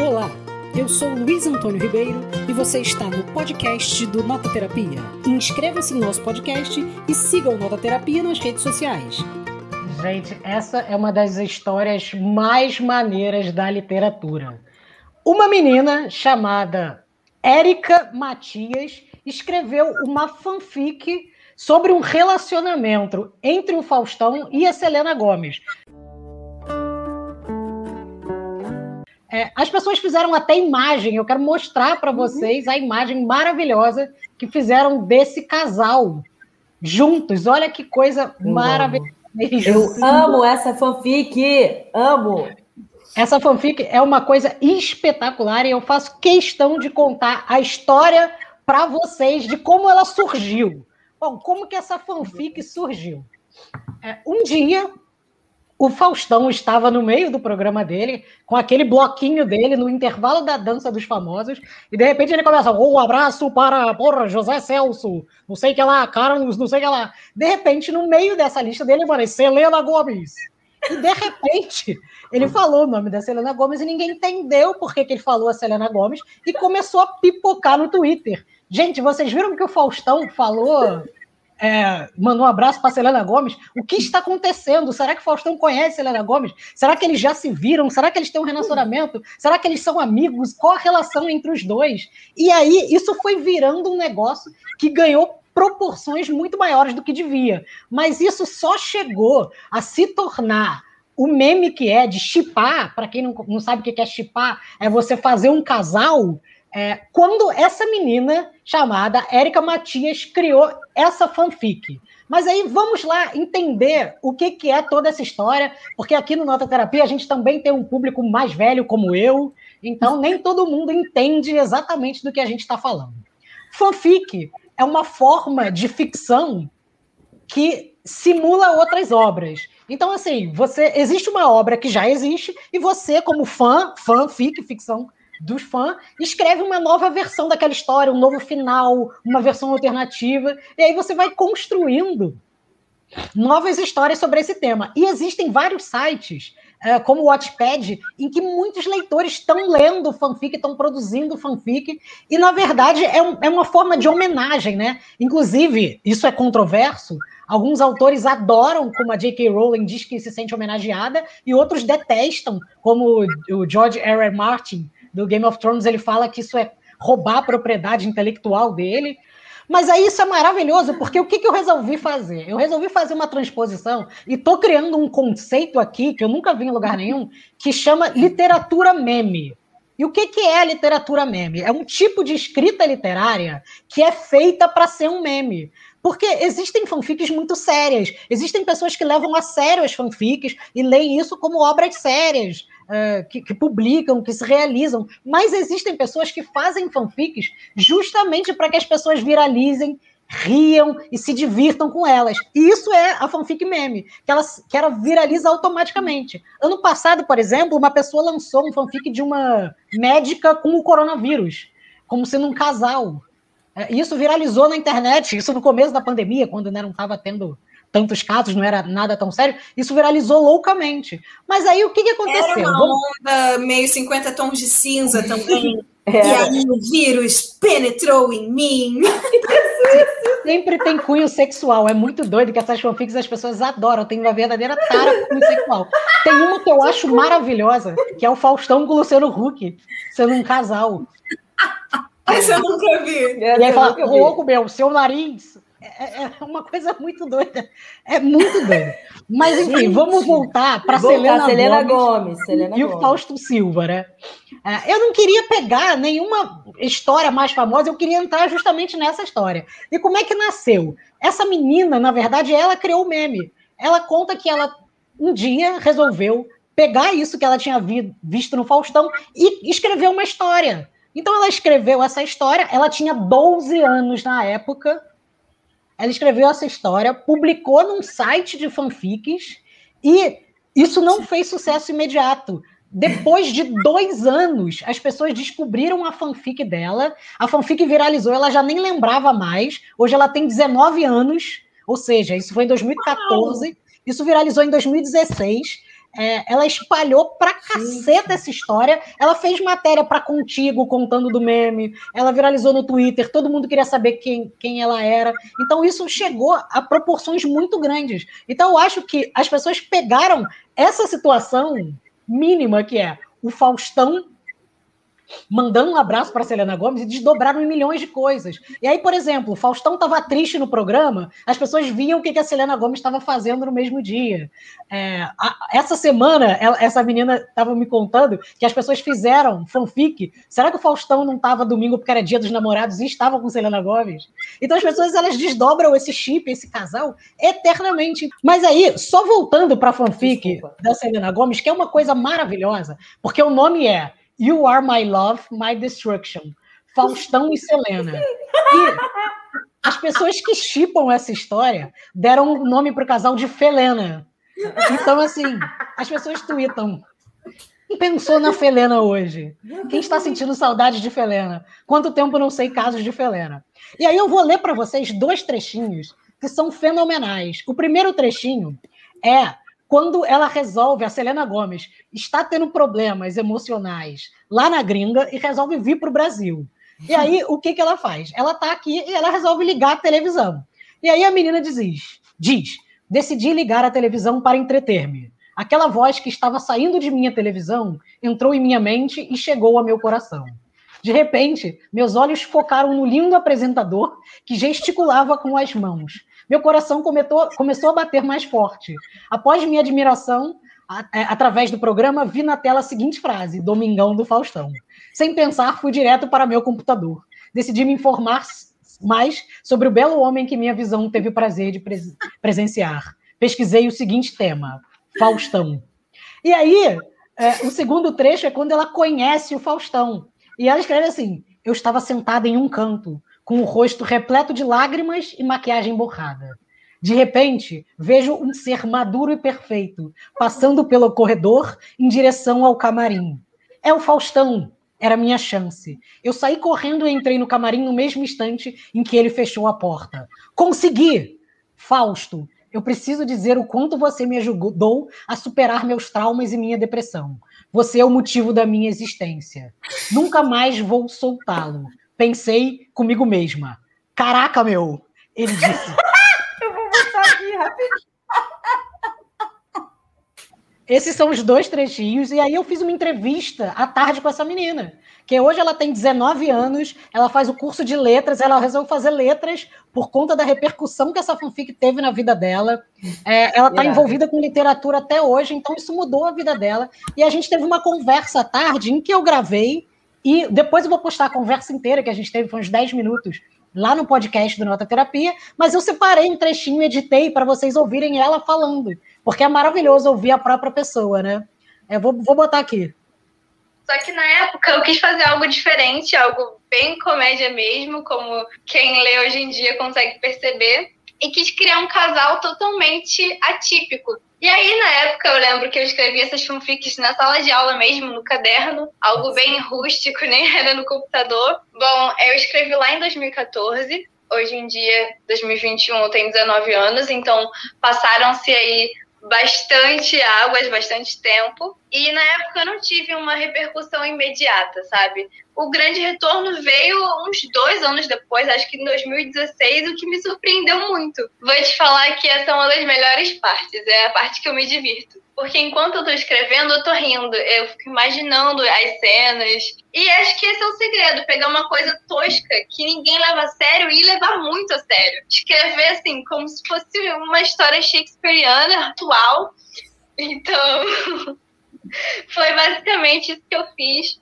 Olá, eu sou Luiz Antônio Ribeiro e você está no podcast do Nota Terapia. Inscreva-se no nosso podcast e siga o Nota Terapia nas redes sociais. Gente, essa é uma das histórias mais maneiras da literatura. Uma menina chamada Érica Matias escreveu uma fanfic sobre um relacionamento entre o Faustão e a Selena Gomes. É, as pessoas fizeram até imagem, eu quero mostrar para uhum. vocês a imagem maravilhosa que fizeram desse casal juntos. Olha que coisa maravilhosa. Eu amo essa fanfic, amo. Essa fanfic é uma coisa espetacular e eu faço questão de contar a história para vocês de como ela surgiu. Bom, como que essa fanfic surgiu? É, um dia, o Faustão estava no meio do programa dele, com aquele bloquinho dele, no intervalo da dança dos famosos, e de repente ele começa, um abraço para, porra, José Celso, não sei que lá, Carlos, não sei que lá. De repente, no meio dessa lista dele, mano, Selena Gomes. E de repente, ele falou o nome da Selena Gomes e ninguém entendeu por que, que ele falou a Selena Gomes e começou a pipocar no Twitter. Gente, vocês viram que o Faustão falou é, mandou um abraço para Selena Gomes. O que está acontecendo? Será que Faustão conhece Selena Gomes? Será que eles já se viram? Será que eles têm um relacionamento? Será que eles são amigos? Qual a relação entre os dois? E aí, isso foi virando um negócio que ganhou proporções muito maiores do que devia. Mas isso só chegou a se tornar o meme que é de chipar, para quem não, não sabe o que é chipar, é você fazer um casal é, quando essa menina chamada Érica Matias criou essa fanfic. Mas aí vamos lá entender o que, que é toda essa história, porque aqui no Nota Terapia a gente também tem um público mais velho como eu, então nem todo mundo entende exatamente do que a gente está falando. Fanfic é uma forma de ficção que simula outras obras. Então, assim, você existe uma obra que já existe, e você, como fã, fanfic, ficção dos fãs, escreve uma nova versão daquela história, um novo final, uma versão alternativa, e aí você vai construindo novas histórias sobre esse tema. E existem vários sites, uh, como o Watchpad, em que muitos leitores estão lendo fanfic, estão produzindo fanfic, e na verdade é, é uma forma de homenagem, né? Inclusive, isso é controverso. Alguns autores adoram, como a J.K. Rowling diz que se sente homenageada, e outros detestam, como o George R. R. Martin do Game of Thrones, ele fala que isso é roubar a propriedade intelectual dele. Mas aí isso é maravilhoso, porque o que, que eu resolvi fazer? Eu resolvi fazer uma transposição e estou criando um conceito aqui, que eu nunca vi em lugar nenhum, que chama literatura meme. E o que, que é literatura meme? É um tipo de escrita literária que é feita para ser um meme. Porque existem fanfics muito sérias. Existem pessoas que levam a sério as fanfics e leem isso como obras sérias uh, que, que, publicam, que se realizam, mas existem pessoas que fazem fanfics justamente para que as pessoas viralizem, riam e se divirtam com elas. E isso é a fanfic meme, que ela, que ela viraliza automaticamente. Ano passado, por exemplo, uma pessoa lançou um fanfic de uma médica com o coronavírus, como sendo um casal. É, isso viralizou na internet, isso no começo da pandemia, quando né, não estava tendo tantos casos, não era nada tão sério, isso viralizou loucamente. Mas aí o que, que aconteceu? Era uma onda meio 50 tons de cinza também. É. E aí o vírus penetrou em mim. Sempre tem cunho sexual. É muito doido que essas fanfics as pessoas adoram. Tem uma verdadeira tara com cunho sexual. Tem uma que eu acho maravilhosa, que é o Faustão com o Luciano Huck, sendo um casal. Essa eu nunca vi. E aí fala, louco meu, seu nariz é, é, é uma coisa muito doida. É muito doida. Mas, enfim, Gente, vamos voltar para Selena, Selena Gomes, Gomes Selena e Gomes. o Fausto Silva, né? É, eu não queria pegar nenhuma história mais famosa, eu queria entrar justamente nessa história. E como é que nasceu? Essa menina, na verdade, ela criou o meme. Ela conta que ela um dia resolveu pegar isso que ela tinha vi, visto no Faustão e escrever uma história. Então ela escreveu essa história, ela tinha 12 anos na época, ela escreveu essa história, publicou num site de fanfics e isso não fez sucesso imediato. Depois de dois anos, as pessoas descobriram a fanfic dela. A fanfic viralizou, ela já nem lembrava mais. Hoje ela tem 19 anos, ou seja, isso foi em 2014. Isso viralizou em 2016. É, ela espalhou pra caceta essa história. Ela fez matéria para Contigo, contando do meme. Ela viralizou no Twitter, todo mundo queria saber quem, quem ela era. Então, isso chegou a proporções muito grandes. Então, eu acho que as pessoas pegaram essa situação mínima que é o Faustão mandando um abraço para Selena Gomes e desdobraram em milhões de coisas. E aí, por exemplo, o Faustão estava triste no programa, as pessoas viam o que, a Selena Gomes estava fazendo no mesmo dia. É, a, essa semana, ela, essa menina estava me contando que as pessoas fizeram fanfic. Será que o Faustão não estava domingo porque era dia dos namorados e estava com Selena Gomes? Então as pessoas elas desdobram esse chip, esse casal, eternamente. Mas aí, só voltando para a fanfic Desculpa. da Selena Gomes, que é uma coisa maravilhosa, porque o nome é You Are My Love, My Destruction. Faustão e Selena. E as pessoas que chipam essa história deram o um nome para o casal de Felena. Então, assim, as pessoas tweetam. Quem pensou na Felena hoje? Quem está sentindo saudade de Felena? Quanto tempo não sei casos de Felena? E aí eu vou ler para vocês dois trechinhos que são fenomenais. O primeiro trechinho é quando ela resolve, a Selena Gomes está tendo problemas emocionais lá na gringa e resolve vir para o Brasil. E aí, o que, que ela faz? Ela está aqui e ela resolve ligar a televisão. E aí a menina diz, diz, decidi ligar a televisão para entreter-me. Aquela voz que estava saindo de minha televisão entrou em minha mente e chegou ao meu coração. De repente, meus olhos focaram no lindo apresentador que gesticulava com as mãos meu coração começou, começou a bater mais forte. Após minha admiração, a, a, é, através do programa, vi na tela a seguinte frase: Domingão do Faustão. Sem pensar, fui direto para meu computador. Decidi me informar mais sobre o belo homem que minha visão teve o prazer de pres presenciar. Pesquisei o seguinte tema: Faustão. E aí, é, o segundo trecho é quando ela conhece o Faustão. E ela escreve assim: Eu estava sentada em um canto, com o rosto repleto de lágrimas e maquiagem borrada. De repente, vejo um ser maduro e perfeito, passando pelo corredor em direção ao camarim. É o Faustão, era minha chance. Eu saí correndo e entrei no camarim no mesmo instante em que ele fechou a porta. Consegui! Fausto, eu preciso dizer o quanto você me ajudou a superar meus traumas e minha depressão. Você é o motivo da minha existência. Nunca mais vou soltá-lo pensei comigo mesma. Caraca, meu! Ele disse. Eu vou botar aqui rapidinho. Esses são os dois trechinhos, e aí eu fiz uma entrevista à tarde com essa menina, que hoje ela tem 19 anos, ela faz o curso de letras, ela resolveu fazer letras por conta da repercussão que essa fanfic teve na vida dela. É, ela está envolvida com literatura até hoje, então isso mudou a vida dela. E a gente teve uma conversa à tarde em que eu gravei e depois eu vou postar a conversa inteira que a gente teve, foi uns 10 minutos, lá no podcast do Nota Terapia, mas eu separei um trechinho, editei para vocês ouvirem ela falando, porque é maravilhoso ouvir a própria pessoa, né? Eu vou, vou botar aqui. Só que na época eu quis fazer algo diferente, algo bem comédia mesmo, como quem lê hoje em dia consegue perceber, e quis criar um casal totalmente atípico. E aí, na época, eu lembro que eu escrevi essas fanfics na sala de aula mesmo, no caderno, algo bem rústico, nem era no computador. Bom, eu escrevi lá em 2014. Hoje em dia, 2021, eu tenho 19 anos, então passaram-se aí bastante águas, bastante tempo. E na época eu não tive uma repercussão imediata, sabe? O grande retorno veio uns dois anos depois, acho que em 2016, o que me surpreendeu muito. Vou te falar que essa é uma das melhores partes, é a parte que eu me divirto. Porque enquanto eu tô escrevendo, eu tô rindo, eu fico imaginando as cenas. E acho que esse é o segredo, pegar uma coisa tosca que ninguém leva a sério e levar muito a sério. Escrever assim, como se fosse uma história shakespeariana, atual. Então, foi basicamente isso que eu fiz.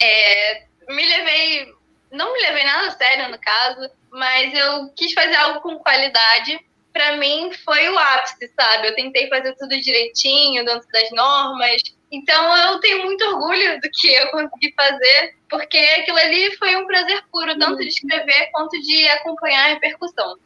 É, me levei, não me levei nada a sério no caso, mas eu quis fazer algo com qualidade para mim foi o ápice, sabe? Eu tentei fazer tudo direitinho, dentro das normas. Então eu tenho muito orgulho do que eu consegui fazer, porque aquilo ali foi um prazer puro, tanto de escrever quanto de acompanhar a repercussão.